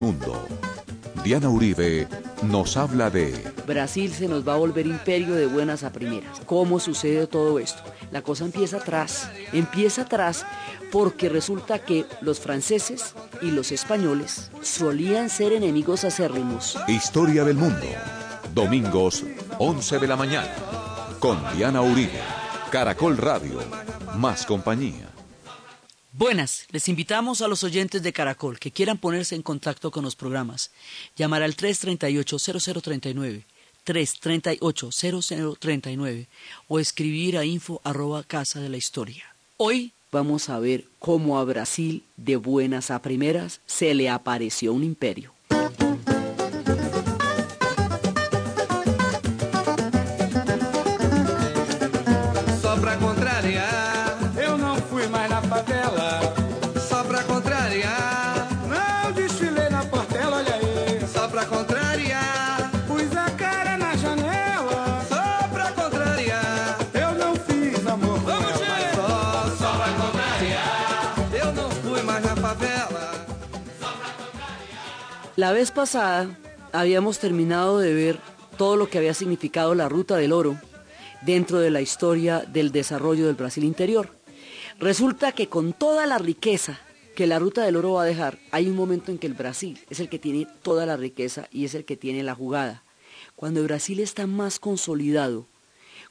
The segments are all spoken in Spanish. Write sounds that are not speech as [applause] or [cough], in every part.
Mundo. Diana Uribe nos habla de... Brasil se nos va a volver imperio de buenas a primeras. ¿Cómo sucede todo esto? La cosa empieza atrás. Empieza atrás porque resulta que los franceses y los españoles solían ser enemigos acérrimos. Historia del mundo. Domingos, 11 de la mañana. Con Diana Uribe. Caracol Radio. Más compañía. Buenas, les invitamos a los oyentes de Caracol que quieran ponerse en contacto con los programas. Llamar al 338-0039, 338-0039 o escribir a info arroba casa de la historia. Hoy vamos a ver cómo a Brasil, de buenas a primeras, se le apareció un imperio. La vez pasada habíamos terminado de ver todo lo que había significado la ruta del oro dentro de la historia del desarrollo del Brasil interior. Resulta que con toda la riqueza que la ruta del oro va a dejar, hay un momento en que el Brasil es el que tiene toda la riqueza y es el que tiene la jugada. Cuando Brasil está más consolidado,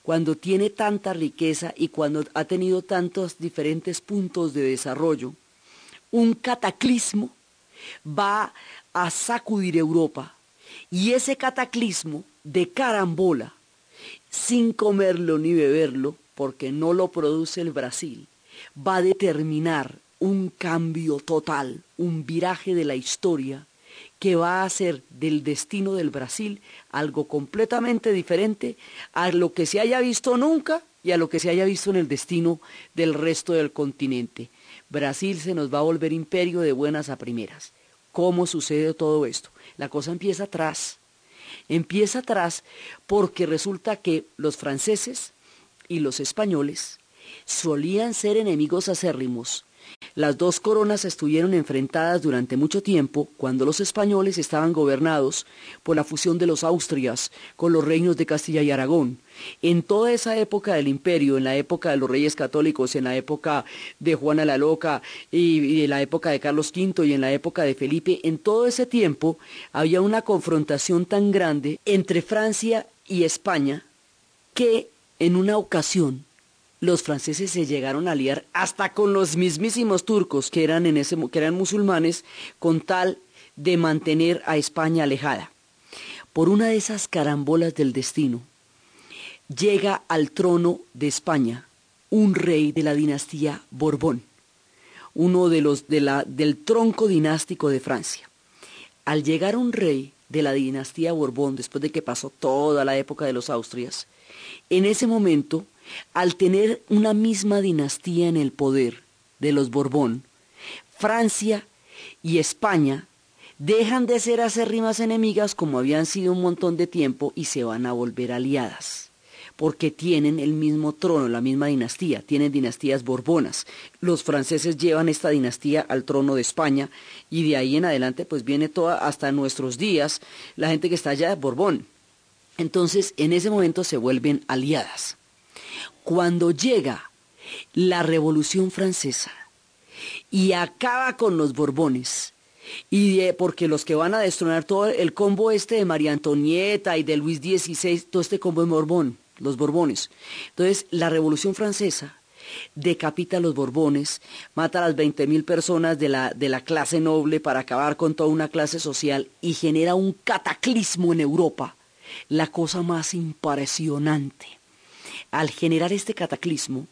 cuando tiene tanta riqueza y cuando ha tenido tantos diferentes puntos de desarrollo, un cataclismo va a sacudir Europa. Y ese cataclismo de carambola, sin comerlo ni beberlo, porque no lo produce el Brasil, va a determinar un cambio total, un viraje de la historia que va a hacer del destino del Brasil algo completamente diferente a lo que se haya visto nunca y a lo que se haya visto en el destino del resto del continente. Brasil se nos va a volver imperio de buenas a primeras cómo sucede todo esto. La cosa empieza atrás. Empieza atrás porque resulta que los franceses y los españoles solían ser enemigos acérrimos las dos coronas estuvieron enfrentadas durante mucho tiempo cuando los españoles estaban gobernados por la fusión de los Austrias con los reinos de Castilla y Aragón. En toda esa época del imperio, en la época de los reyes católicos, en la época de Juana la Loca y, en la época de Carlos V y en la época de Felipe, en todo ese tiempo había una confrontación tan grande entre Francia y España que en una ocasión los franceses se llegaron a aliar hasta con los mismísimos turcos que eran, en ese, que eran musulmanes con tal de mantener a España alejada. Por una de esas carambolas del destino, llega al trono de España un rey de la dinastía Borbón, uno de los de la, del tronco dinástico de Francia. Al llegar un rey de la dinastía Borbón, después de que pasó toda la época de los Austrias, en ese momento al tener una misma dinastía en el poder de los Borbón, Francia y España dejan de ser acérrimas enemigas como habían sido un montón de tiempo y se van a volver aliadas, porque tienen el mismo trono, la misma dinastía, tienen dinastías borbonas. Los franceses llevan esta dinastía al trono de España y de ahí en adelante pues viene toda hasta nuestros días la gente que está allá de Borbón. Entonces en ese momento se vuelven aliadas. Cuando llega la Revolución Francesa y acaba con los Borbones, y porque los que van a destronar todo el combo este de María Antonieta y de Luis XVI, todo este combo de Borbón, los Borbones. Entonces, la Revolución Francesa decapita a los Borbones, mata a las 20.000 personas de la, de la clase noble para acabar con toda una clase social y genera un cataclismo en Europa, la cosa más impresionante al generar este cataclismo,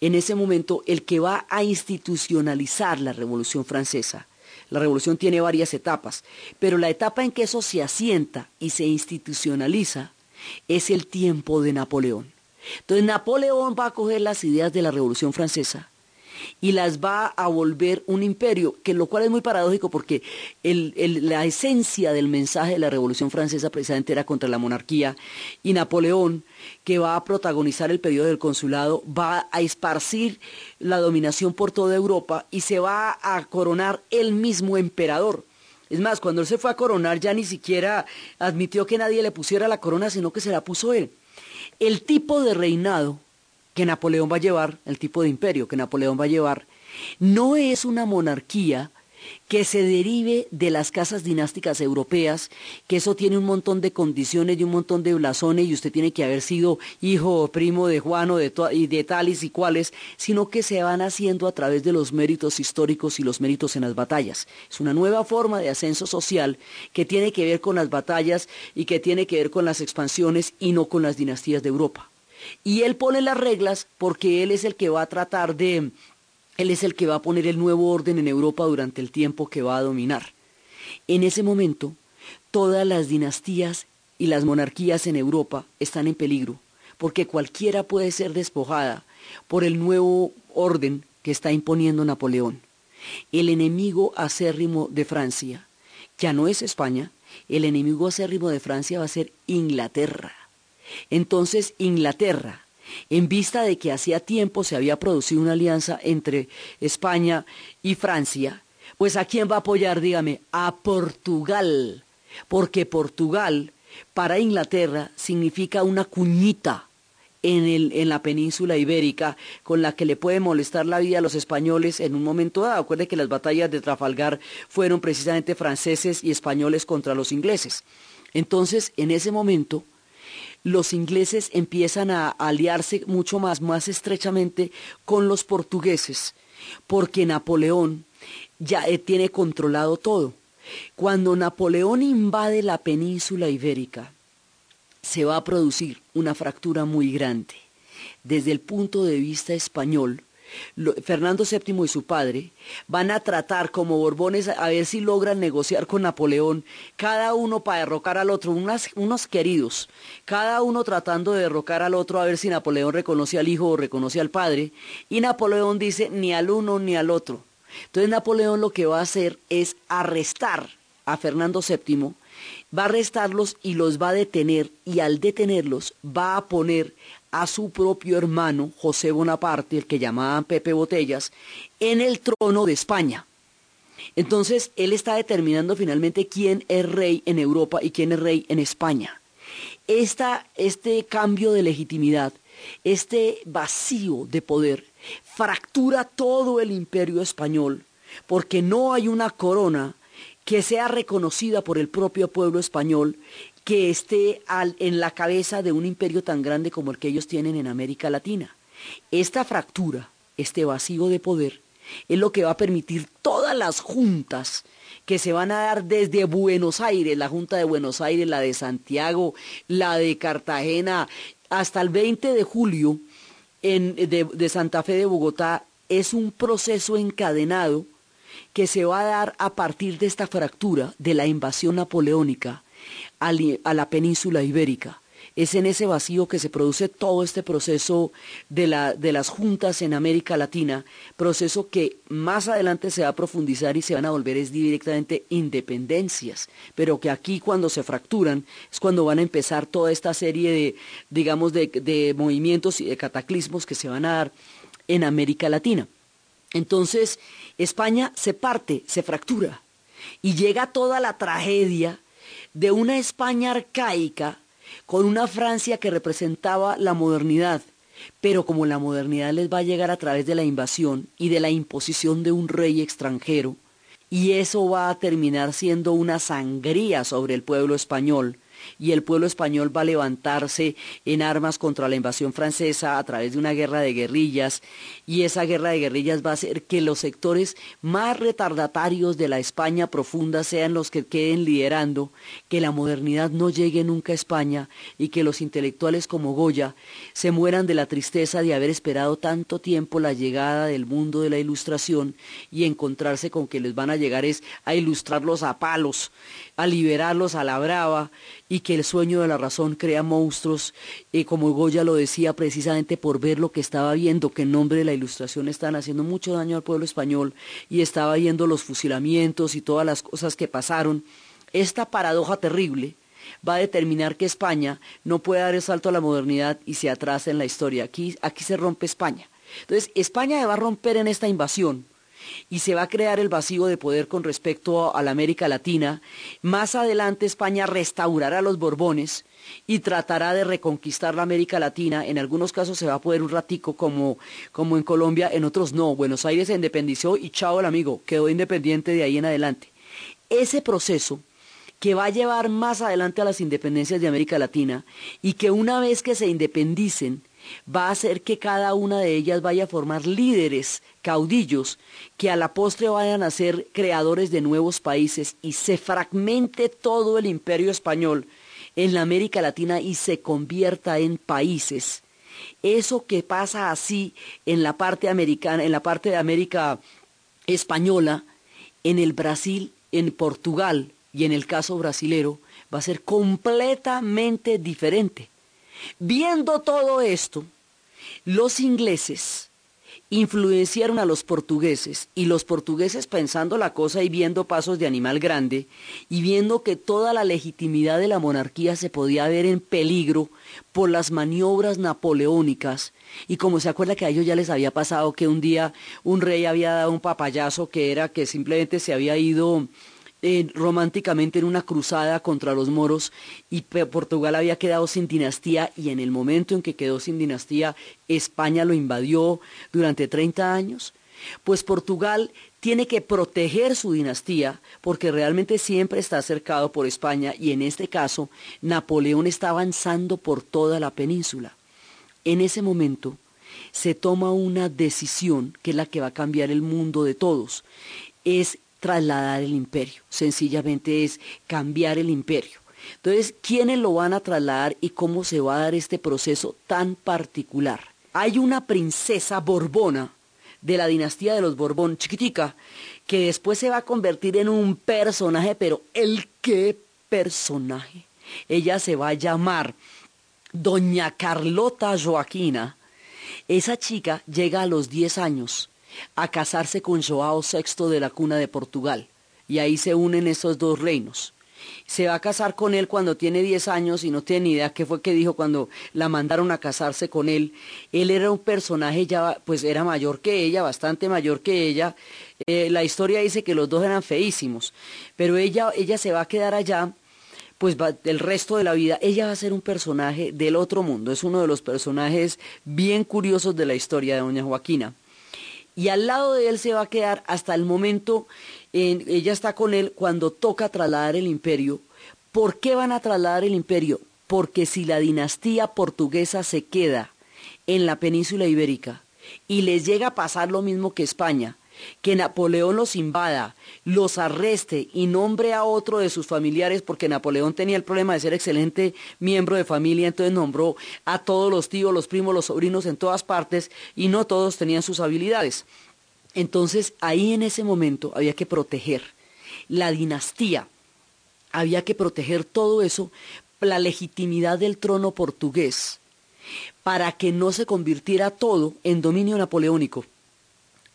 en ese momento el que va a institucionalizar la Revolución Francesa, la Revolución tiene varias etapas, pero la etapa en que eso se asienta y se institucionaliza es el tiempo de Napoleón. Entonces Napoleón va a coger las ideas de la Revolución Francesa y las va a volver un imperio, que lo cual es muy paradójico porque la esencia del mensaje de la Revolución Francesa precisamente era contra la monarquía y Napoleón, que va a protagonizar el periodo del consulado, va a esparcir la dominación por toda Europa y se va a coronar el mismo emperador. Es más, cuando él se fue a coronar ya ni siquiera admitió que nadie le pusiera la corona, sino que se la puso él. El tipo de reinado que Napoleón va a llevar, el tipo de imperio que Napoleón va a llevar, no es una monarquía que se derive de las casas dinásticas europeas, que eso tiene un montón de condiciones y un montón de blasones y usted tiene que haber sido hijo o primo de Juan o de, y de tales y cuales, sino que se van haciendo a través de los méritos históricos y los méritos en las batallas. Es una nueva forma de ascenso social que tiene que ver con las batallas y que tiene que ver con las expansiones y no con las dinastías de Europa. Y él pone las reglas porque él es el que va a tratar de él es el que va a poner el nuevo orden en Europa durante el tiempo que va a dominar. En ese momento, todas las dinastías y las monarquías en Europa están en peligro, porque cualquiera puede ser despojada por el nuevo orden que está imponiendo Napoleón. El enemigo acérrimo de Francia ya no es España, el enemigo acérrimo de Francia va a ser Inglaterra. Entonces Inglaterra, en vista de que hacía tiempo se había producido una alianza entre España y Francia, pues ¿a quién va a apoyar, dígame? A Portugal, porque Portugal para Inglaterra significa una cuñita en, el, en, la península ibérica con la que le puede molestar la vida a los españoles en un momento dado. Acuerde que las batallas de Trafalgar fueron precisamente franceses y españoles contra los ingleses. Entonces, en ese momento, los ingleses empiezan a aliarse mucho más, más estrechamente con los portugueses, porque Napoleón ya eh, tiene controlado todo. Cuando Napoleón invade la península ibérica, se va a producir una fractura muy grande. Desde el punto de vista español, Fernando VII y su padre van a tratar como Borbones a ver si logran negociar con Napoleón, cada uno para derrocar al otro, unos queridos, cada uno tratando de derrocar al otro a ver si Napoleón reconoce al hijo o reconoce al padre, y Napoleón dice ni al uno ni al otro. Entonces Napoleón lo que va a hacer es arrestar a Fernando VII, va a arrestarlos y los va a detener, y al detenerlos va a poner a su propio hermano José Bonaparte, el que llamaban Pepe Botellas, en el trono de España. Entonces, él está determinando finalmente quién es rey en Europa y quién es rey en España. este cambio de legitimidad, este vacío de poder, fractura todo el imperio español, porque no hay una corona que sea reconocida por el propio pueblo español que esté en la cabeza de un imperio tan grande como el que ellos tienen en América Latina. Esta fractura, este vacío de poder, es lo que va a permitir todas las juntas que se van a dar desde Buenos Aires, la Junta de Buenos Aires, la de Santiago, la de Cartagena, hasta el 20 de julio de Santa Fe de Bogotá, es un proceso encadenado que se va a dar a partir de esta fractura de la invasión napoleónica a la península ibérica. Es en ese vacío que se produce todo este proceso de, la, de las juntas en América Latina, proceso que más adelante se va a profundizar y se van a volver es directamente independencias, pero que aquí cuando se fracturan es cuando van a empezar toda esta serie de, digamos, de, de movimientos y de cataclismos que se van a dar en América Latina. Entonces, España se parte, se fractura, y llega toda la tragedia de una España arcaica con una Francia que representaba la modernidad, pero como la modernidad les va a llegar a través de la invasión y de la imposición de un rey extranjero, y eso va a terminar siendo una sangría sobre el pueblo español, y el pueblo español va a levantarse en armas contra la invasión francesa a través de una guerra de guerrillas y esa guerra de guerrillas va a hacer que los sectores más retardatarios de la España profunda sean los que queden liderando, que la modernidad no llegue nunca a España y que los intelectuales como Goya se mueran de la tristeza de haber esperado tanto tiempo la llegada del mundo de la ilustración y encontrarse con que les van a llegar es a ilustrarlos a palos a liberarlos a la brava y que el sueño de la razón crea monstruos, y como Goya lo decía precisamente por ver lo que estaba viendo, que en nombre de la ilustración están haciendo mucho daño al pueblo español y estaba viendo los fusilamientos y todas las cosas que pasaron. Esta paradoja terrible va a determinar que España no puede dar el salto a la modernidad y se atrasa en la historia. Aquí, aquí se rompe España. Entonces, España va a romper en esta invasión y se va a crear el vacío de poder con respecto a la América Latina. Más adelante España restaurará los Borbones y tratará de reconquistar la América Latina. En algunos casos se va a poder un ratico como, como en Colombia, en otros no. Buenos Aires se independizó y chao el amigo, quedó independiente de ahí en adelante. Ese proceso que va a llevar más adelante a las independencias de América Latina y que una vez que se independicen va a hacer que cada una de ellas vaya a formar líderes, caudillos, que a la postre vayan a ser creadores de nuevos países y se fragmente todo el imperio español en la América Latina y se convierta en países. Eso que pasa así en la parte americana, en la parte de América española, en el Brasil, en Portugal y en el caso brasilero, va a ser completamente diferente. Viendo todo esto, los ingleses influenciaron a los portugueses y los portugueses pensando la cosa y viendo pasos de animal grande y viendo que toda la legitimidad de la monarquía se podía ver en peligro por las maniobras napoleónicas y como se acuerda que a ellos ya les había pasado que un día un rey había dado un papayazo que era que simplemente se había ido románticamente en una cruzada contra los moros y Portugal había quedado sin dinastía y en el momento en que quedó sin dinastía España lo invadió durante 30 años. Pues Portugal tiene que proteger su dinastía porque realmente siempre está cercado por España y en este caso Napoleón está avanzando por toda la península. En ese momento se toma una decisión que es la que va a cambiar el mundo de todos. Es trasladar el imperio, sencillamente es cambiar el imperio. Entonces, ¿quiénes lo van a trasladar y cómo se va a dar este proceso tan particular? Hay una princesa borbona de la dinastía de los Borbón, chiquitica, que después se va a convertir en un personaje, pero ¿el qué personaje? Ella se va a llamar Doña Carlota Joaquina. Esa chica llega a los 10 años a casarse con Joao VI de la cuna de Portugal, y ahí se unen esos dos reinos. Se va a casar con él cuando tiene 10 años y no tiene ni idea qué fue que dijo cuando la mandaron a casarse con él. Él era un personaje ya, pues era mayor que ella, bastante mayor que ella. Eh, la historia dice que los dos eran feísimos, pero ella, ella se va a quedar allá pues va, el resto de la vida, ella va a ser un personaje del otro mundo, es uno de los personajes bien curiosos de la historia de doña Joaquina y al lado de él se va a quedar hasta el momento, en, ella está con él cuando toca trasladar el imperio. ¿Por qué van a trasladar el imperio? Porque si la dinastía portuguesa se queda en la península ibérica y les llega a pasar lo mismo que España, que Napoleón los invada, los arreste y nombre a otro de sus familiares, porque Napoleón tenía el problema de ser excelente miembro de familia, entonces nombró a todos los tíos, los primos, los sobrinos en todas partes y no todos tenían sus habilidades. Entonces ahí en ese momento había que proteger la dinastía, había que proteger todo eso, la legitimidad del trono portugués, para que no se convirtiera todo en dominio napoleónico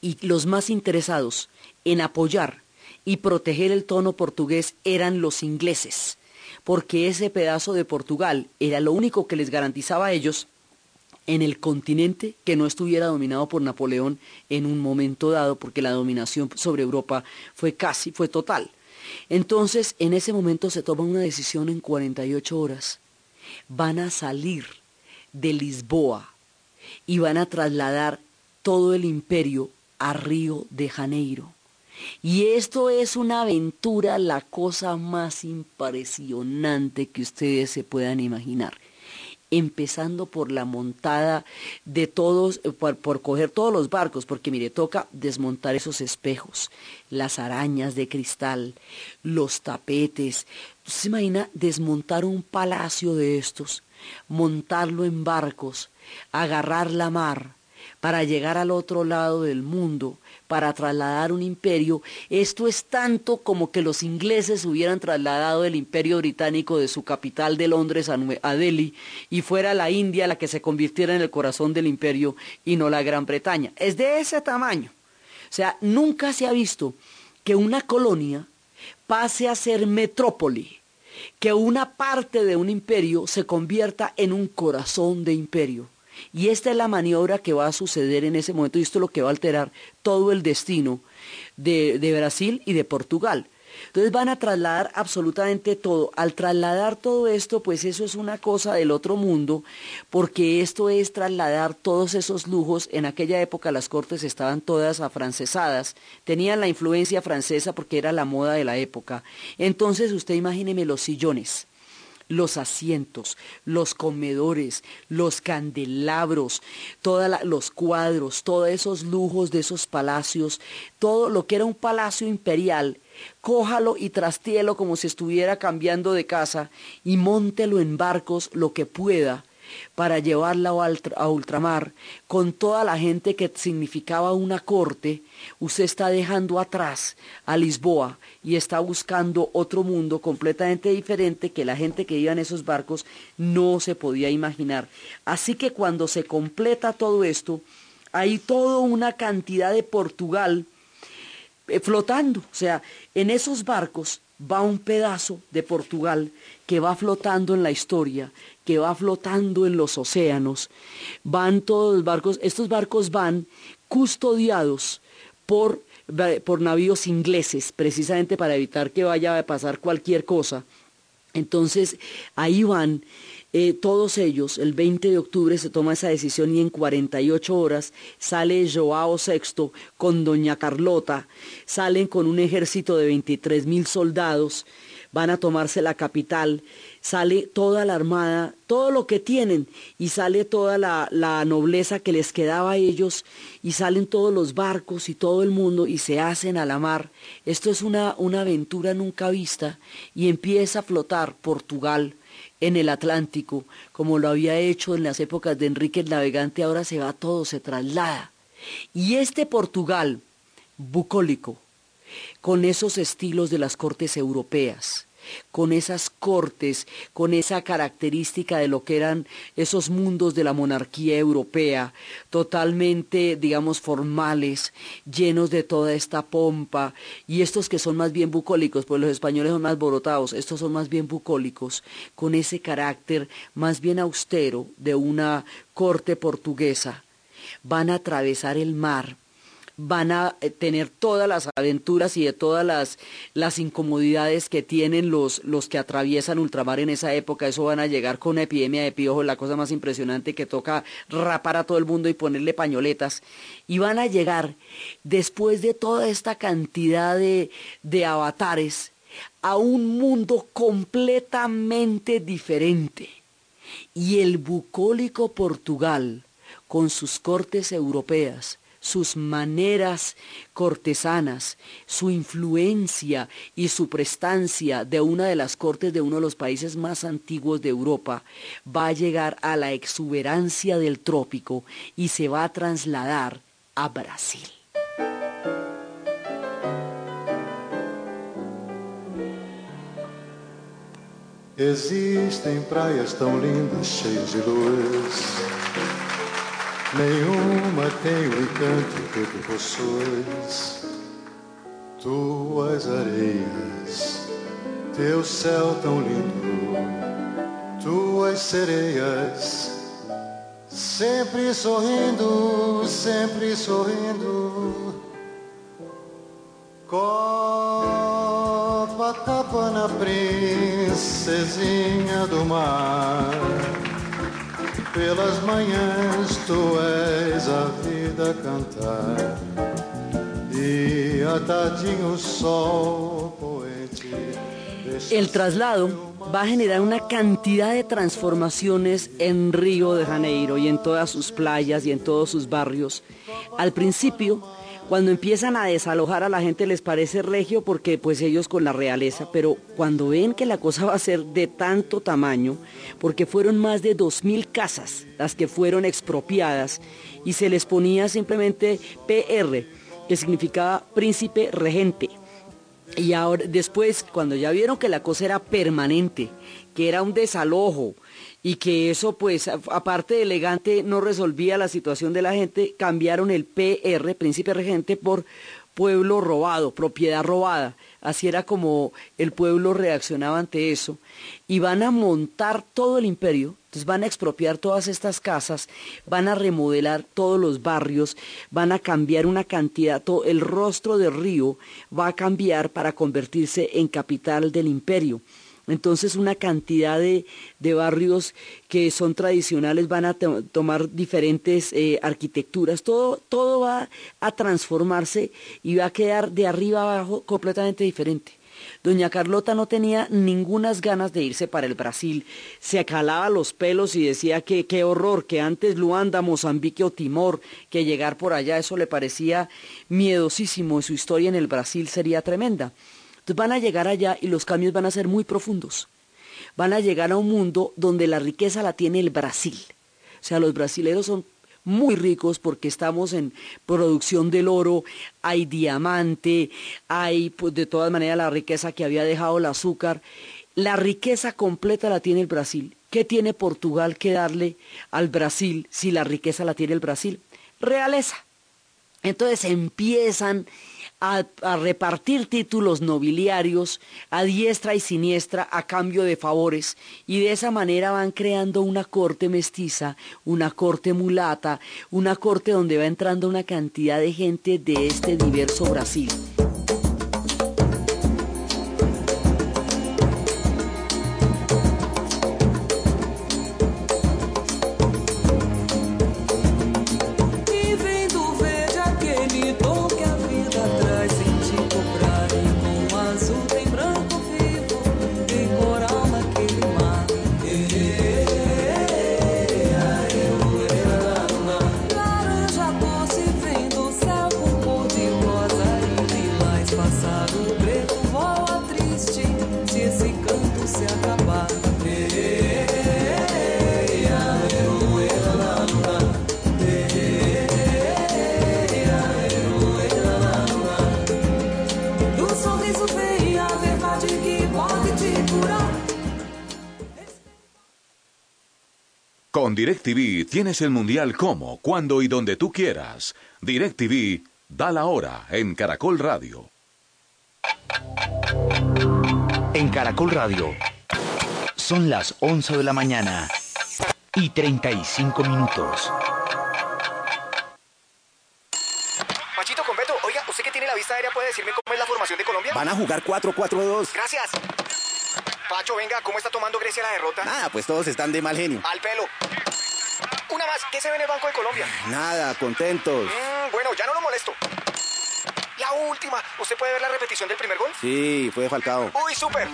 y los más interesados en apoyar y proteger el tono portugués eran los ingleses, porque ese pedazo de Portugal era lo único que les garantizaba a ellos en el continente que no estuviera dominado por Napoleón en un momento dado, porque la dominación sobre Europa fue casi, fue total. Entonces, en ese momento se toma una decisión en 48 horas. Van a salir de Lisboa y van a trasladar todo el imperio a Río de Janeiro. Y esto es una aventura, la cosa más impresionante que ustedes se puedan imaginar. Empezando por la montada de todos, eh, por, coger todos los barcos, porque mire, toca desmontar esos espejos, las arañas de cristal, los tapetes. ¿Se imagina desmontar un palacio de estos, montarlo en barcos, agarrar la mar, para llegar al otro lado del mundo, para trasladar un imperio, esto es tanto como que los ingleses hubieran trasladado el imperio británico de su capital de Londres a Delhi y fuera la India la que se convirtiera en el corazón del imperio y no la Gran Bretaña. Es de ese tamaño. O sea, nunca se ha visto que una colonia pase a ser metrópoli, que una parte de un imperio se convierta en un corazón de imperio Y esta es la maniobra que va a suceder en ese momento y esto es lo que va a alterar todo el destino de, de Brasil y de Portugal. Entonces van a trasladar absolutamente todo. Al trasladar todo esto, pues eso es una cosa del otro mundo, porque esto es trasladar todos esos lujos. En aquella época las cortes estaban todas afrancesadas, tenían la influencia francesa porque era la moda de la época. Entonces usted imagíneme los sillones los asientos, los comedores, los candelabros, todos los cuadros, todos esos lujos de esos palacios, todo lo que era un palacio imperial cójalo y trastielo como si estuviera cambiando de casa y móntelo en barcos lo que pueda para llevarla a ultramar con toda la gente que significaba una corte, usted está dejando atrás a Lisboa y está buscando otro mundo completamente diferente que la gente que iba en esos barcos no se podía imaginar. Así que cuando se completa todo esto, hay toda una cantidad de Portugal eh, flotando. O sea, en esos barcos va un pedazo de Portugal que va flotando en la historia, que va flotando en los océanos. Van todos los barcos, estos barcos van custodiados por, por navíos ingleses, precisamente para evitar que vaya a pasar cualquier cosa. Entonces, ahí van eh, todos ellos, el 20 de octubre se toma esa decisión y en 48 horas sale Joao VI con doña Carlota, salen con un ejército de 23 mil soldados, van a tomarse la capital, sale toda la armada, todo lo que tienen, y sale toda la, la, nobleza que les quedaba a ellos, y salen todos los barcos y todo el mundo, y se hacen a la mar. Esto es una, una aventura nunca vista, y empieza a flotar Portugal en el Atlántico, como lo había hecho en las épocas de Enrique el Navegante, ahora se va todo, se traslada. Y este Portugal bucólico, con esos estilos de las cortes europeas, con esas cortes, con esa característica de lo que eran esos mundos de la monarquía europea, totalmente, digamos, formales, llenos de toda esta pompa, y estos que son más bien bucólicos, pues los españoles son más borotados, estos son más bien bucólicos, con ese carácter más bien austero de una corte portuguesa, van a atravesar el mar van a eh, tener todas las aventuras y de todas las, las incomodidades que tienen los, los que atraviesan ultramar en esa época. Eso van a llegar con una epidemia de piojo, la cosa más impresionante que toca rapar a todo el mundo y ponerle pañoletas. Y van a llegar, después de toda esta cantidad de, de avatares, a un mundo completamente diferente. Y el bucólico Portugal, con sus cortes europeas, sus maneras cortesanas, su influencia y su prestancia de una de las cortes de uno de los países más antiguos de Europa, va a llegar a la exuberancia del trópico y se va a trasladar a Brasil. Existem praias tão lindas, de. Nenhuma tem o encanto que tu possuis. Tuas areias, teu céu tão lindo, tuas sereias, sempre sorrindo, sempre sorrindo. Copacabana, princesinha do mar e. El traslado va a generar una cantidad de transformaciones en Río de Janeiro y en todas sus playas y en todos sus barrios. Al principio, cuando empiezan a desalojar a la gente les parece regio porque pues ellos con la realeza, pero cuando ven que la cosa [laughs] va a ser de tanto tamaño, porque fueron más de dos mil casas las que fueron expropiadas y se les ponía simplemente PR, que significaba príncipe regente. Y ahora después, cuando ya vieron que la cosa era permanente, que era un desalojo, y que eso pues aparte de elegante no resolvía la situación de la gente, cambiaron el PR, príncipe regente, por pueblo robado, propiedad robada. Así era como el pueblo reaccionaba ante eso. Y van a montar todo el imperio, entonces van a expropiar todas estas casas, van a remodelar todos los barrios, van a cambiar una cantidad, todo, el rostro del río va a cambiar para convertirse en capital del imperio. Entonces una cantidad de, barrios que son tradicionales van a tomar diferentes eh, arquitecturas, todo, todo va a transformarse y va a quedar de arriba abajo completamente diferente. Doña Carlota no tenía ningunas ganas de irse para el Brasil. Se calaba los pelos y decía que qué horror, que antes Luanda, Mozambique o Timor, que llegar por allá, eso le parecía miedosísimo y su historia en el Brasil sería tremenda. Entonces van a llegar allá y los cambios van a ser muy profundos. Van a llegar a un mundo donde la riqueza la tiene el Brasil. O sea, los brasileños son muy ricos porque estamos en producción del oro, hay diamante, hay pues, de todas maneras la riqueza que había dejado el azúcar. La riqueza completa la tiene el Brasil. ¿Qué tiene Portugal que darle al Brasil si la riqueza la tiene el Brasil? Realeza. Entonces empiezan a, repartir títulos nobiliarios a diestra y siniestra a cambio de favores y de esa manera van creando una corte mestiza, una corte mulata, una corte donde va entrando una cantidad de gente de este diverso Brasil. DirecTV tienes el mundial como, cuando y donde tú quieras. DirecTV da la hora en Caracol Radio. En Caracol Radio son las 11 de la mañana y 35 minutos. Machito Conveto, oiga, usted que tiene la vista aérea puede decirme cómo es la formación de Colombia. Van a jugar 4-4-2. Gracias. Pacho, venga, ¿cómo está tomando Grecia la derrota? Nada, pues todos están de mal genio. Al pelo. Una más, ¿qué se ve en el Banco de Colombia? Nada, contentos. Mm, bueno, ya no lo molesto. La última. ¿Usted puede ver la repetición del primer gol? Sí, fue faltado. Uy, súper.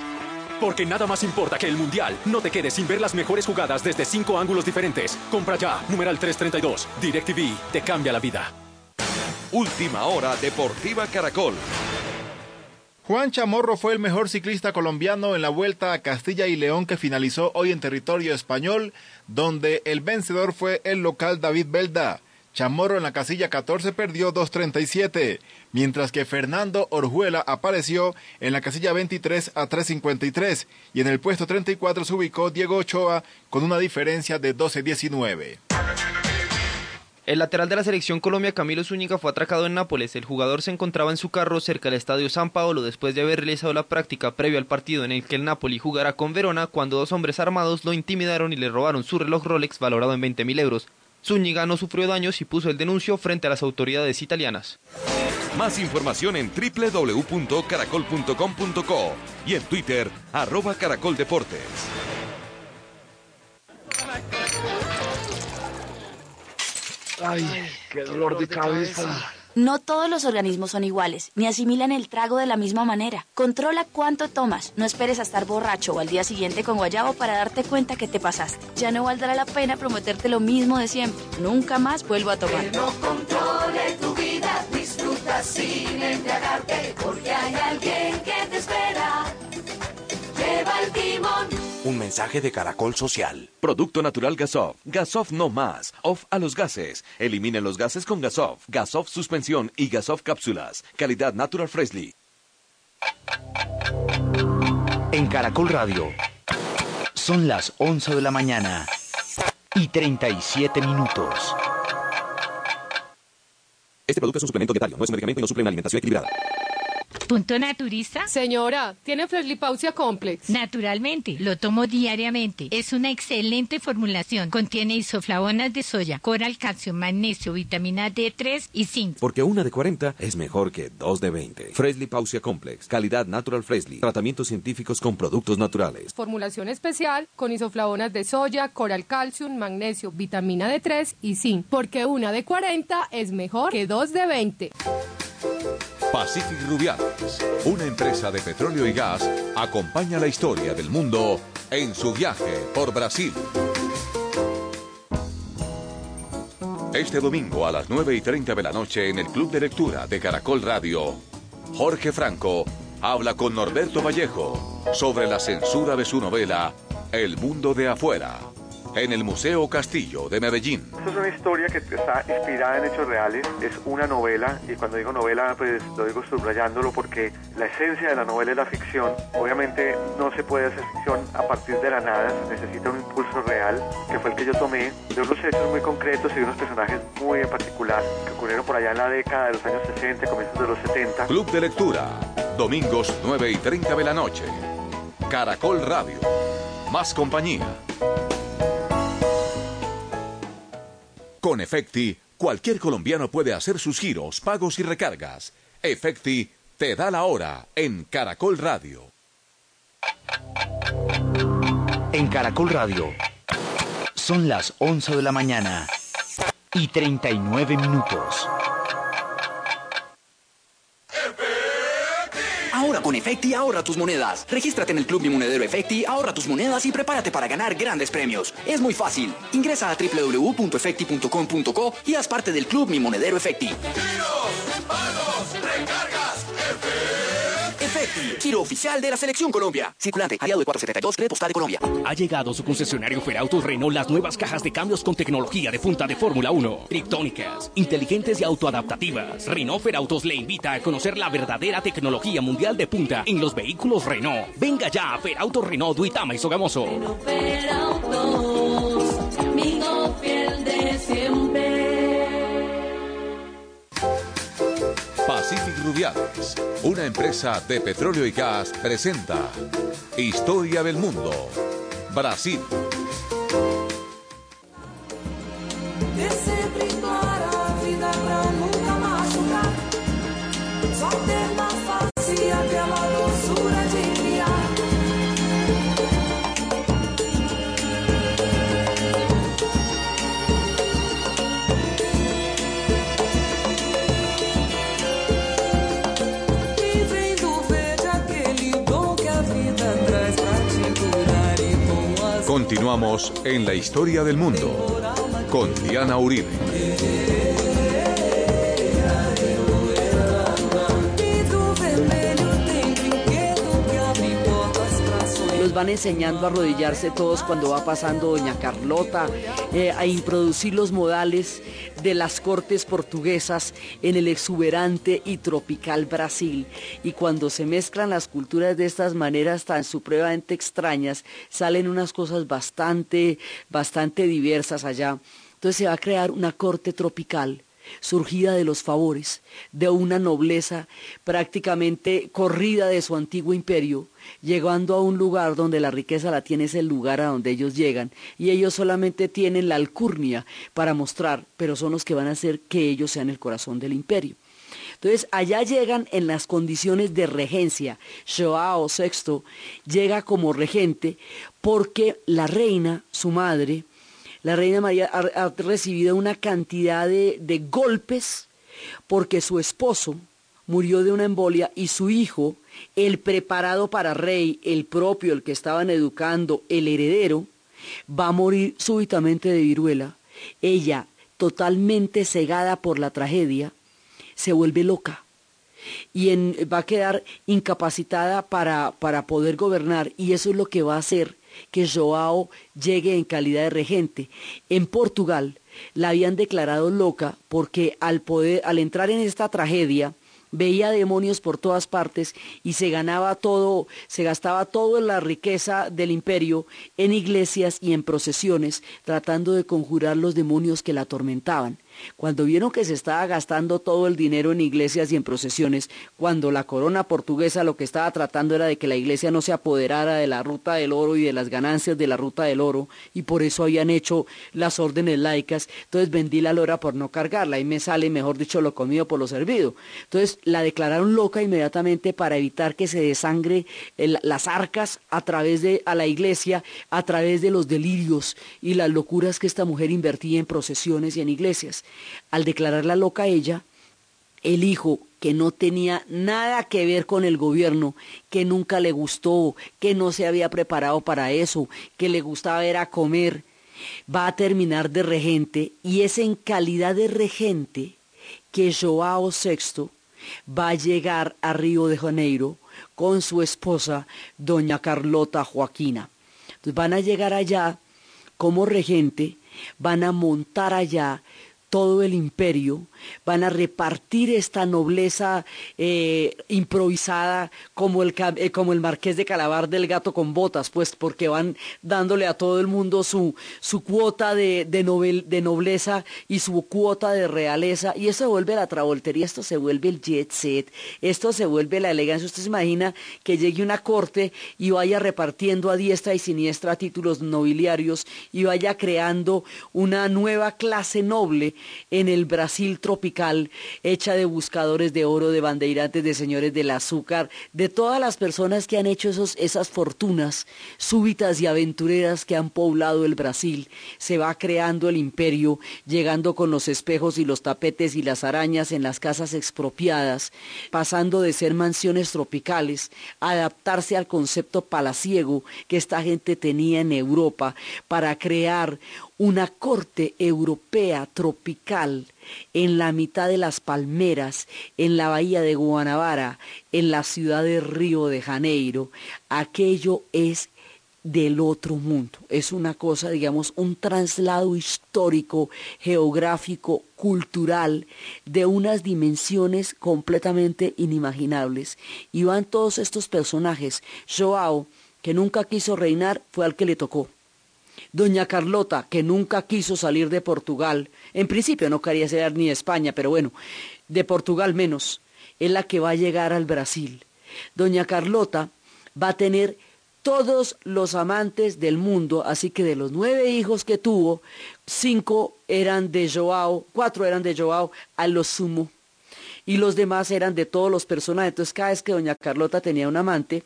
Porque nada más importa que el Mundial. No te quedes sin ver las mejores jugadas desde cinco ángulos diferentes. Compra ya, numeral 332. DirecTV te cambia la vida. Última hora Deportiva Caracol. Juan Chamorro fue el mejor ciclista colombiano en la Vuelta a Castilla y León que finalizó hoy en territorio español, donde el vencedor fue el local David Belda. Chamorro en la casilla 14 perdió 2.37, mientras que Fernando Orjuela apareció en la casilla 23 a 3.53 y en el puesto 34 se ubicó Diego Ochoa con una diferencia de 12.19. El lateral de la selección Colombia, Camilo Zúñiga, fue atracado en Nápoles. El jugador se encontraba en su carro cerca del estadio San Paolo después de haber realizado la práctica previo al partido en el que el Napoli jugará con Verona cuando dos hombres armados lo intimidaron y le robaron su reloj Rolex valorado en 20 mil euros. Zúñiga no sufrió daños y puso el denuncio frente a las autoridades italianas. Más información en www.caracol.com.co y en Twitter, arroba caracoldeportes. Ay, qué dolor de cabeza. No todos los organismos son iguales, ni asimilan el trago de la misma manera. Controla cuánto tomas. No esperes a estar borracho o al día siguiente con guayabo para darte cuenta que te pasaste. Ya no valdrá la pena prometerte lo mismo de siempre. Nunca más vuelvo a tomar. Que no controle tu vida, disfruta sin embriagarte, porque hay alguien que Un mensaje de Caracol Social. Producto natural Gasov. Gasov no más. Off a los gases. Elimine los gases con Gasov. Gasov suspensión y Gasov cápsulas. Calidad Natural Freshly. En Caracol Radio. Son las 11 de la mañana y 37 minutos. Este producto es un suplemento dietario, no es un medicamento y no suple una alimentación equilibrada. ¿Punto naturista? Señora, ¿tiene Freslipausia Complex? Naturalmente, lo tomo diariamente. Es una excelente formulación. Contiene isoflavonas de soya, coral, calcio, magnesio, vitamina D3 y zinc. Porque una de 40 es mejor que dos de 20. Fresley Pausia Complex. Calidad Natural Fresley. Tratamientos científicos con productos naturales. Formulación especial con isoflavonas de soya, coral, calcium, magnesio, vitamina D3 y zinc. Porque una de 40 es mejor que dos de 20. Pacific Rubiales, una empresa de petróleo y gas, acompaña la historia del mundo en su viaje por Brasil. Este domingo a las 9 y 30 de la noche en el Club de Lectura de Caracol Radio, Jorge Franco habla con Norberto Vallejo sobre la censura de su novela El mundo de afuera en el Museo Castillo de Medellín. Esta es una historia que está inspirada en hechos reales, es una novela y cuando digo novela pues lo digo subrayándolo porque la esencia de la novela es la ficción. Obviamente no se puede hacer ficción a partir de la nada, se necesita un impulso real que fue el que yo tomé de unos hechos muy concretos y de unos personajes muy en particular que ocurrieron por allá en la década de los años 60, comienzos de los 70. Club de Lectura, domingos 9 y 30 de la noche. Caracol Radio, más compañía. Con Efecti, cualquier colombiano puede hacer sus giros, pagos y recargas. Efecti te da la hora en Caracol Radio. En Caracol Radio son las 11 de la mañana y 39 minutos. Ahora con Efecti ahorra tus monedas. Regístrate en el Club Mi Monedero Efecti, ahorra tus monedas y prepárate para ganar grandes premios. Es muy fácil. Ingresa a www.efecti.com.co y haz parte del Club Mi Monedero Efecti. Efecti, giro oficial de la Selección Colombia. Circulante, aliado de 472, Red Postal de Colombia. Ha llegado su concesionario Ferautos Renault las nuevas cajas de cambios con tecnología de punta de Fórmula 1, triptónicas, inteligentes y autoadaptativas. Renault Ferautos le invita a conocer la verdadera tecnología mundial de punta en los vehículos Renault. Venga ya a Ferautos Renault Duitama y Sogamoso. amigo fiel de siempre. Pacific Rubiales, una empresa de petróleo y gas, presenta Historia del Mundo, Brasil. Continuamos en la historia del mundo con Diana Uribe. Van enseñando a arrodillarse todos cuando va pasando Doña Carlota, eh, a introducir los modales de las cortes portuguesas en el exuberante y tropical Brasil. Y cuando se mezclan las culturas de estas maneras tan supremamente extrañas, salen unas cosas bastante, bastante diversas allá. Entonces se va a crear una corte tropical surgida de los favores de una nobleza prácticamente corrida de su antiguo imperio, llegando a un lugar donde la riqueza la tiene, es el lugar a donde ellos llegan, y ellos solamente tienen la alcurnia para mostrar, pero son los que van a hacer que ellos sean el corazón del imperio. Entonces, allá llegan en las condiciones de regencia. Joao VI llega como regente porque la reina, su madre, la reina María ha, recibido una cantidad de, de golpes porque su esposo murió de una embolia y su hijo, el preparado para rey, el propio, el que estaban educando, el heredero, va a morir súbitamente de viruela. Ella, totalmente cegada por la tragedia, se vuelve loca y va a quedar incapacitada para, para poder gobernar y eso es lo que va a hacer que Joao llegue en calidad de regente. En Portugal la habían declarado loca porque al poder, al entrar en esta tragedia, veía demonios por todas partes y se ganaba todo, se gastaba toda la riqueza del imperio en iglesias y en procesiones, tratando de conjurar los demonios que la atormentaban. Cuando vieron que se estaba gastando todo el dinero en iglesias y en procesiones, cuando la corona portuguesa lo que estaba tratando era de que la iglesia no se apoderara de la ruta del oro y de las ganancias de la ruta del oro, y por eso habían hecho las órdenes laicas, entonces vendí la lora por no cargarla, y me sale, mejor dicho, lo comido por lo servido. Entonces la declararon loca inmediatamente para evitar que se desangre las arcas a través de a la iglesia, a través de los delirios y las locuras que esta mujer invertía en procesiones y en iglesias. Al declararla loca ella, el hijo que no tenía nada que ver con el gobierno, que nunca le gustó, que no se había preparado para eso, que le gustaba era comer, va a terminar de regente y es en calidad de regente que Joao VI va a llegar a Río de Janeiro con su esposa, doña Carlota Joaquina. Van a llegar allá como regente, van a montar allá todo el imperio, van a repartir esta nobleza eh, improvisada como el, eh, como el marqués de Calabar del gato con botas, pues porque van dándole a todo el mundo su, su cuota de, de nobleza y su cuota de realeza, y eso se vuelve la travoltería, esto se vuelve el jet set, esto se vuelve la elegancia. Usted se imagina que llegue una corte y vaya repartiendo a diestra y siniestra títulos nobiliarios y vaya creando una nueva clase noble en el Brasil tropical, hecha de buscadores de oro, de bandeirantes, de señores del azúcar, de todas las personas que han hecho esos, esas fortunas súbitas y aventureras que han poblado el Brasil. Se va creando el imperio, llegando con los espejos y los tapetes y las arañas en las casas expropiadas, pasando de ser mansiones tropicales, a adaptarse al concepto palaciego que esta gente tenía en Europa para crear una corte europea tropical en la mitad de las palmeras, en la bahía de Guanabara, en la ciudad de Río de Janeiro. Aquello es del otro mundo. Es una cosa, digamos, un traslado histórico, geográfico, cultural, de unas dimensiones completamente inimaginables. Y van todos estos personajes. Joao, que nunca quiso reinar, fue al que le tocó. Doña Carlota, que nunca quiso salir de Portugal, en principio no quería ser ni de España, pero bueno, de Portugal menos, es la que va a llegar al Brasil. Doña Carlota va a tener todos los amantes del mundo, así que de los nueve hijos que tuvo, cinco eran de Joao, cuatro eran de Joao a lo sumo, y los demás eran de todos los personajes. Entonces cada vez que doña Carlota tenía un amante,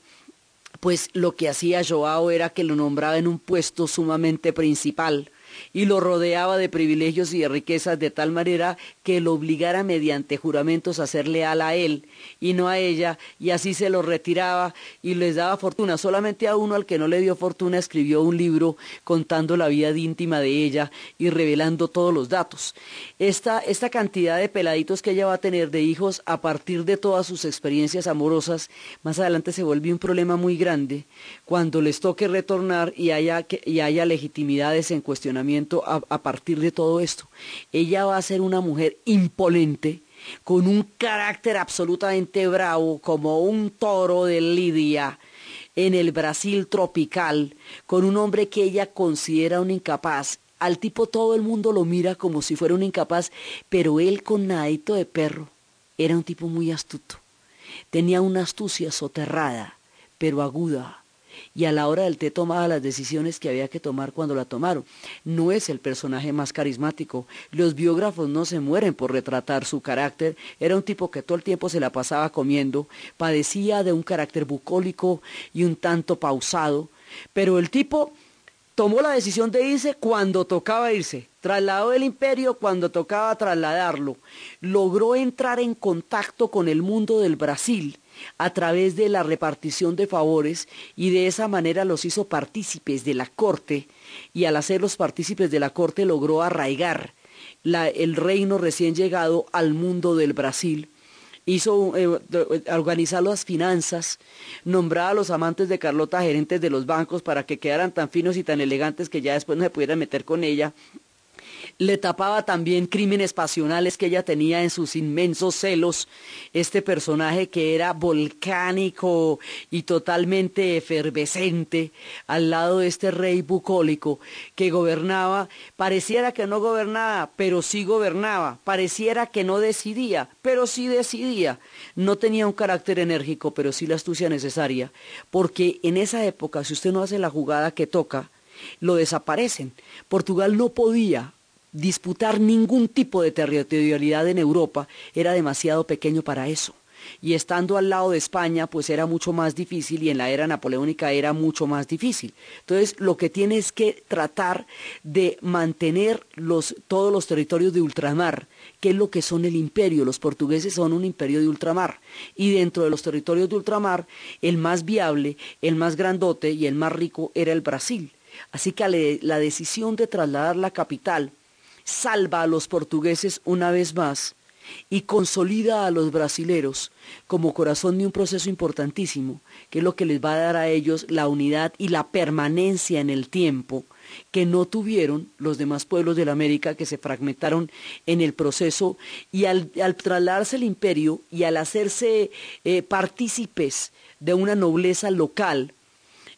pues lo que hacía Joao era que lo nombraba en un puesto sumamente principal y lo rodeaba de privilegios y de riquezas de tal manera que lo obligara mediante juramentos a ser leal a él y no a ella, y así se lo retiraba y les daba fortuna. Solamente a uno al que no le dio fortuna escribió un libro contando la vida íntima de ella y revelando todos los datos. Esta, esta cantidad de peladitos que ella va a tener de hijos a partir de todas sus experiencias amorosas, más adelante se vuelve un problema muy grande cuando les toque retornar y haya, y haya legitimidades en cuestionamiento a, partir de todo esto. Ella va a ser una mujer imponente, con un carácter absolutamente bravo, como un toro de Lidia en el Brasil tropical, con un hombre que ella considera un incapaz. Al tipo todo el mundo lo mira como si fuera un incapaz, pero él con nadito de perro era un tipo muy astuto. Tenía una astucia soterrada, pero aguda, y a la hora del té tomaba las decisiones que había que tomar cuando la tomaron. No es el personaje más carismático. Los biógrafos no se mueren por retratar su carácter. Era un tipo que todo el tiempo se la pasaba comiendo, padecía de un carácter bucólico y un tanto pausado, pero el tipo tomó la decisión de irse cuando tocaba irse, trasladó el imperio cuando tocaba trasladarlo, logró entrar en contacto con el mundo del Brasil a través de la repartición de favores y de esa manera los hizo partícipes de la corte y al hacerlos partícipes de la corte logró arraigar el reino recién llegado al mundo del Brasil hizo eh, organizar las finanzas, nombrar a los amantes de Carlota gerentes de los bancos para que quedaran tan finos y tan elegantes que ya después no se pudieran meter con ella. Le tapaba también crímenes pasionales que ella tenía en sus inmensos celos, este personaje que era volcánico y totalmente efervescente al lado de este rey bucólico que gobernaba, pareciera que no gobernaba, pero sí gobernaba, pareciera que no decidía, pero sí decidía, no tenía un carácter enérgico, pero sí la astucia necesaria, porque en esa época, si usted no hace la jugada que toca, lo desaparecen. Portugal no podía disputar ningún tipo de territorialidad en Europa, era demasiado pequeño para eso. Y estando al lado de España, pues era mucho más difícil y en la era napoleónica era mucho más difícil. Entonces, lo que tiene es que tratar de mantener los, todos los territorios de ultramar, que es lo que son el imperio. Los portugueses son un imperio de ultramar. Y dentro de los territorios de ultramar, el más viable, el más grandote y el más rico era el Brasil. Así que la decisión de trasladar la capital salva a los portugueses una vez más y consolida a los brasileros como corazón de un proceso importantísimo, que es lo que les va a dar a ellos la unidad y la permanencia en el tiempo que no tuvieron los demás pueblos de la América que se fragmentaron en el proceso y al, trasladarse el imperio y al hacerse eh, partícipes de una nobleza local,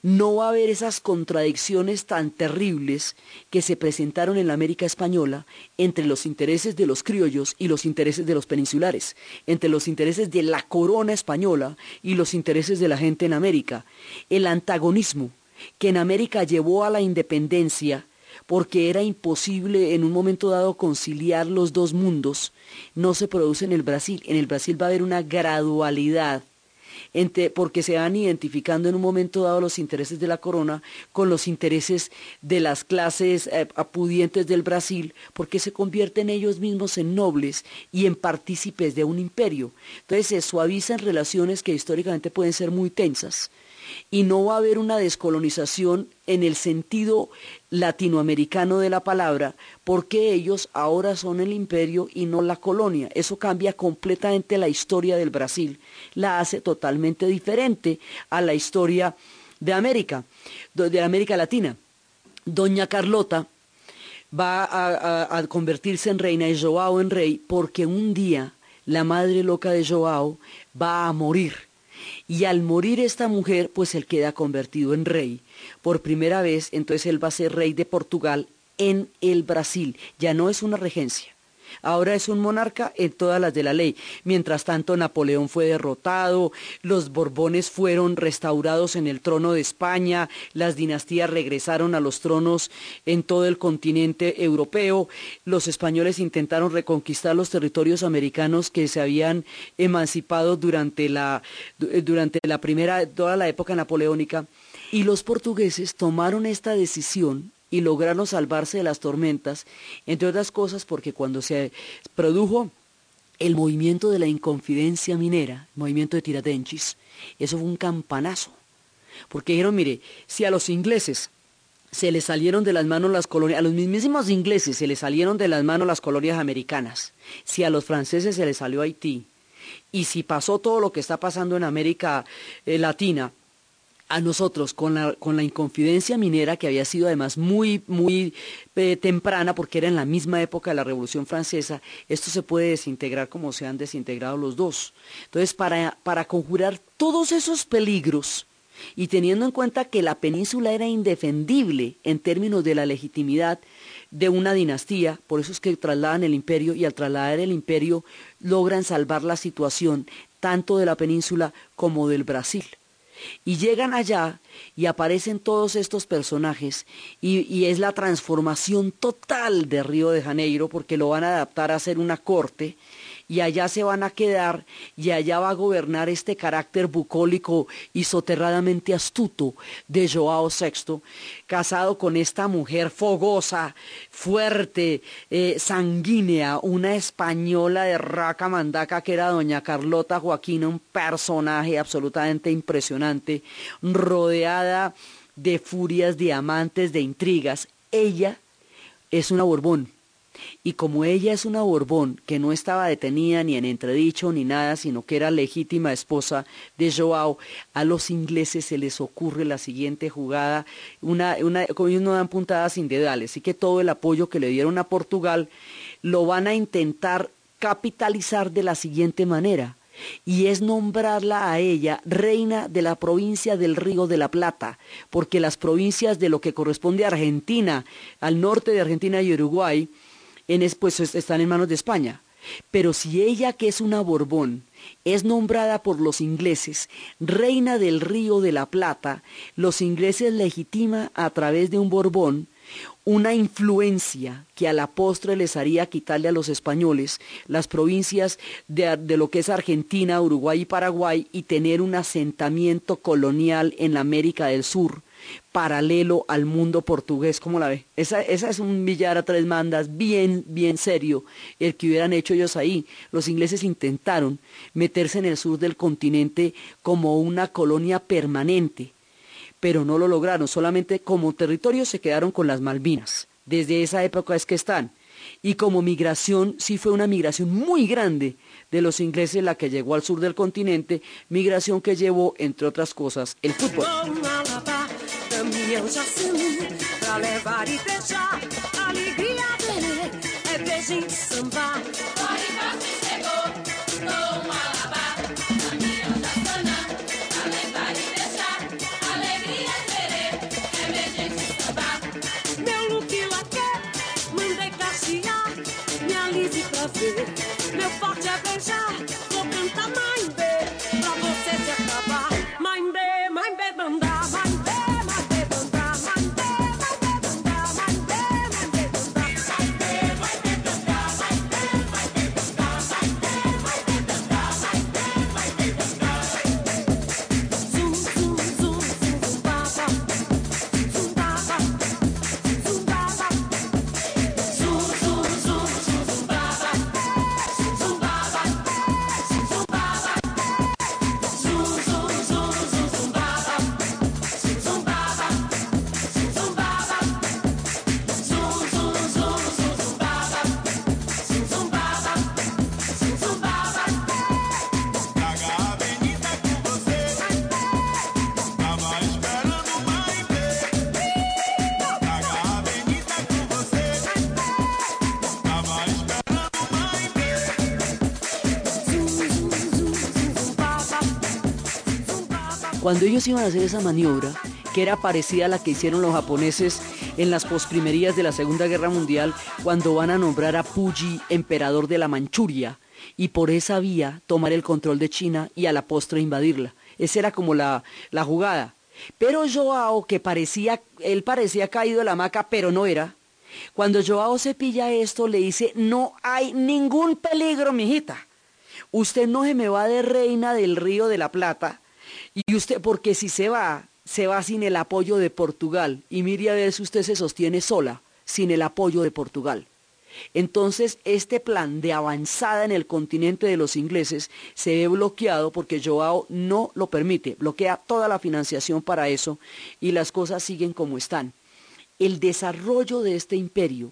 no va a haber esas contradicciones tan terribles que se presentaron en la América española entre los intereses de los criollos y los intereses de los peninsulares, entre los intereses de la corona española y los intereses de la gente en América. El antagonismo que en América llevó a la independencia porque era imposible en un momento dado conciliar los dos mundos, no se produce en el Brasil. En el Brasil va a haber una gradualidad porque se van identificando en un momento dado los intereses de la corona con los intereses de las clases eh, apudientes del Brasil, porque se convierten ellos mismos en nobles y en partícipes de un imperio. Entonces se suavizan relaciones que históricamente pueden ser muy tensas y no va a haber una descolonización en el sentido latinoamericano de la palabra, porque ellos ahora son el imperio y no la colonia. Eso cambia completamente la historia del Brasil, la hace totalmente diferente a la historia de América, de América Latina. Doña Carlota va a, a convertirse en reina y Joao en rey porque un día la madre loca de Joao va a morir y al morir esta mujer, pues él queda convertido en rey. Por primera vez, entonces él va a ser rey de Portugal en el Brasil. Ya no es una regencia. Ahora es un monarca en todas las de la ley. Mientras tanto, Napoleón fue derrotado, los Borbones fueron restaurados en el trono de España, las dinastías regresaron a los tronos en todo el continente europeo, los españoles intentaron reconquistar los territorios americanos que se habían emancipado durante la, durante la primera, toda la época napoleónica, y los portugueses tomaron esta decisión y lograron salvarse de las tormentas, entre otras cosas porque cuando se produjo el movimiento de la inconfidencia minera, el movimiento de Tiratenchis, eso fue un campanazo. Porque dijeron, mire, si a los ingleses se les salieron de las manos las colonias, a los mismísimos ingleses se les salieron de las manos las colonias americanas, si a los franceses se les salió Haití, y si pasó todo lo que está pasando en América eh, Latina, a nosotros con la, con la inconfidencia minera que había sido además muy, muy eh, temprana porque era en la misma época de la Revolución Francesa, esto se puede desintegrar como se han desintegrado los dos. Entonces, para, para conjurar todos esos peligros y teniendo en cuenta que la península era indefendible en términos de la legitimidad de una dinastía, por eso es que trasladan el imperio y al trasladar el imperio logran salvar la situación tanto de la península como del Brasil. Y llegan allá y aparecen todos estos personajes y, y, es la transformación total de Río de Janeiro porque lo van a adaptar a ser una corte y allá se van a quedar y allá va a gobernar este carácter bucólico y soterradamente astuto de Joao VI, casado con esta mujer fogosa, fuerte, eh, sanguínea, una española de raca mandaca que era doña Carlota Joaquina, un personaje absolutamente impresionante, rodeada de furias, de amantes, de intrigas. Ella es una Borbón Y como ella es una Borbón que no estaba detenida ni en entredicho ni nada, sino que era legítima esposa de Joao, a los ingleses se les ocurre la siguiente jugada, una, una, como ellos no dan puntadas sin dedales, así que todo el apoyo que le dieron a Portugal lo van a intentar capitalizar de la siguiente manera y es nombrarla a ella reina de la provincia del Río de la Plata, porque las provincias de lo que corresponde a Argentina, al norte de Argentina y Uruguay, en es, pues, están en manos de España. Pero si ella, que es una Borbón, es nombrada por los ingleses reina del Río de la Plata, los ingleses legitima a través de un Borbón una influencia que a la postre les haría quitarle a los españoles las provincias de, de, lo que es Argentina, Uruguay y Paraguay y tener un asentamiento colonial en la América del Sur paralelo al mundo portugués, ¿cómo la ve? Esa, es un billar a tres mandas bien, bien serio, el que hubieran hecho ellos ahí. Los ingleses intentaron meterse en el sur del continente como una colonia permanente, pero no lo lograron, solamente como territorio se quedaron con las Malvinas. Desde esa época es que están. Y como migración, sí fue una migración muy grande de los ingleses la que llegó al sur del continente, migración que llevó, entre otras cosas, el fútbol. Caminhão já saiu pra levar e deixar Cuando ellos iban a hacer esa maniobra, que era parecida a la que hicieron los japoneses en las posprimerías de la Segunda Guerra Mundial, cuando van a nombrar a Puyi emperador de la Manchuria, y por esa vía tomar el control de China y a la postre invadirla. Esa era como la, la jugada. Pero Joao, que parecía, él parecía caído de la hamaca, pero no era, cuando Joao se pilla esto, le dice, no hay ningún peligro, mijita. Usted no se me va de reina del río de la Plata, y usted, porque si se va, se va sin el apoyo de Portugal. Y mire a ver si usted se sostiene sola, sin el apoyo de Portugal. Entonces, este plan de avanzada en el continente de los ingleses se ve bloqueado porque Joao no lo permite, bloquea toda la financiación para eso y las cosas siguen como están. El desarrollo de este imperio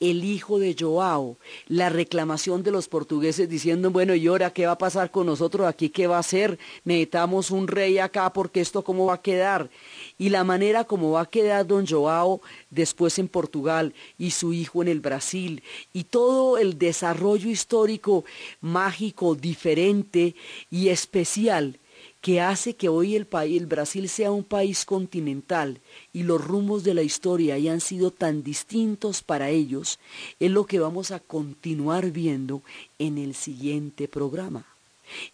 el hijo de Joao, la reclamación de los portugueses diciendo, bueno, ¿y ahora qué va a pasar con nosotros aquí? ¿Qué va a hacer? Necesitamos un rey acá porque esto cómo va a quedar. Y la manera como va a quedar don Joao después en Portugal y su hijo en el Brasil y todo el desarrollo histórico mágico, diferente y especial que hace que hoy el, país, el Brasil sea un país continental y los rumos de la historia hayan sido tan distintos para ellos, es lo que vamos a continuar viendo en el siguiente programa.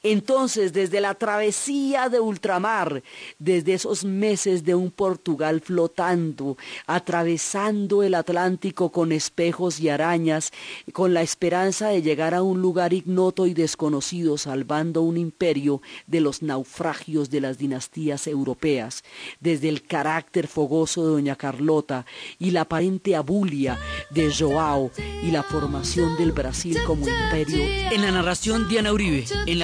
Entonces, desde la travesía de ultramar, desde esos meses de un Portugal flotando, atravesando el Atlántico con espejos y arañas, con la esperanza de llegar a un lugar ignoto y desconocido, salvando un imperio de los naufragios de las dinastías europeas, desde el carácter fogoso de doña Carlota y la aparente abulia de Joao y la formación del Brasil como imperio. En la narración Diana Uribe, en la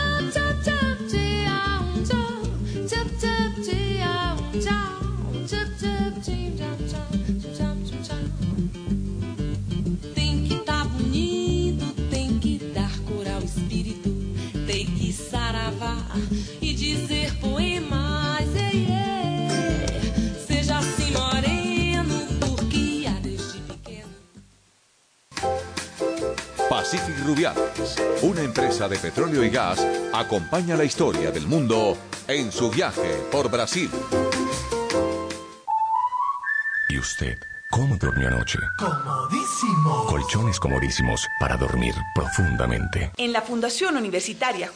Pacific Rubiales, una empresa de petróleo y gas, acompaña la historia del mundo en su viaje por Brasil. ¿Y usted cómo durmió anoche? Comodísimo. Colchones comodísimos para dormir profundamente. En la Fundación Universitaria Juan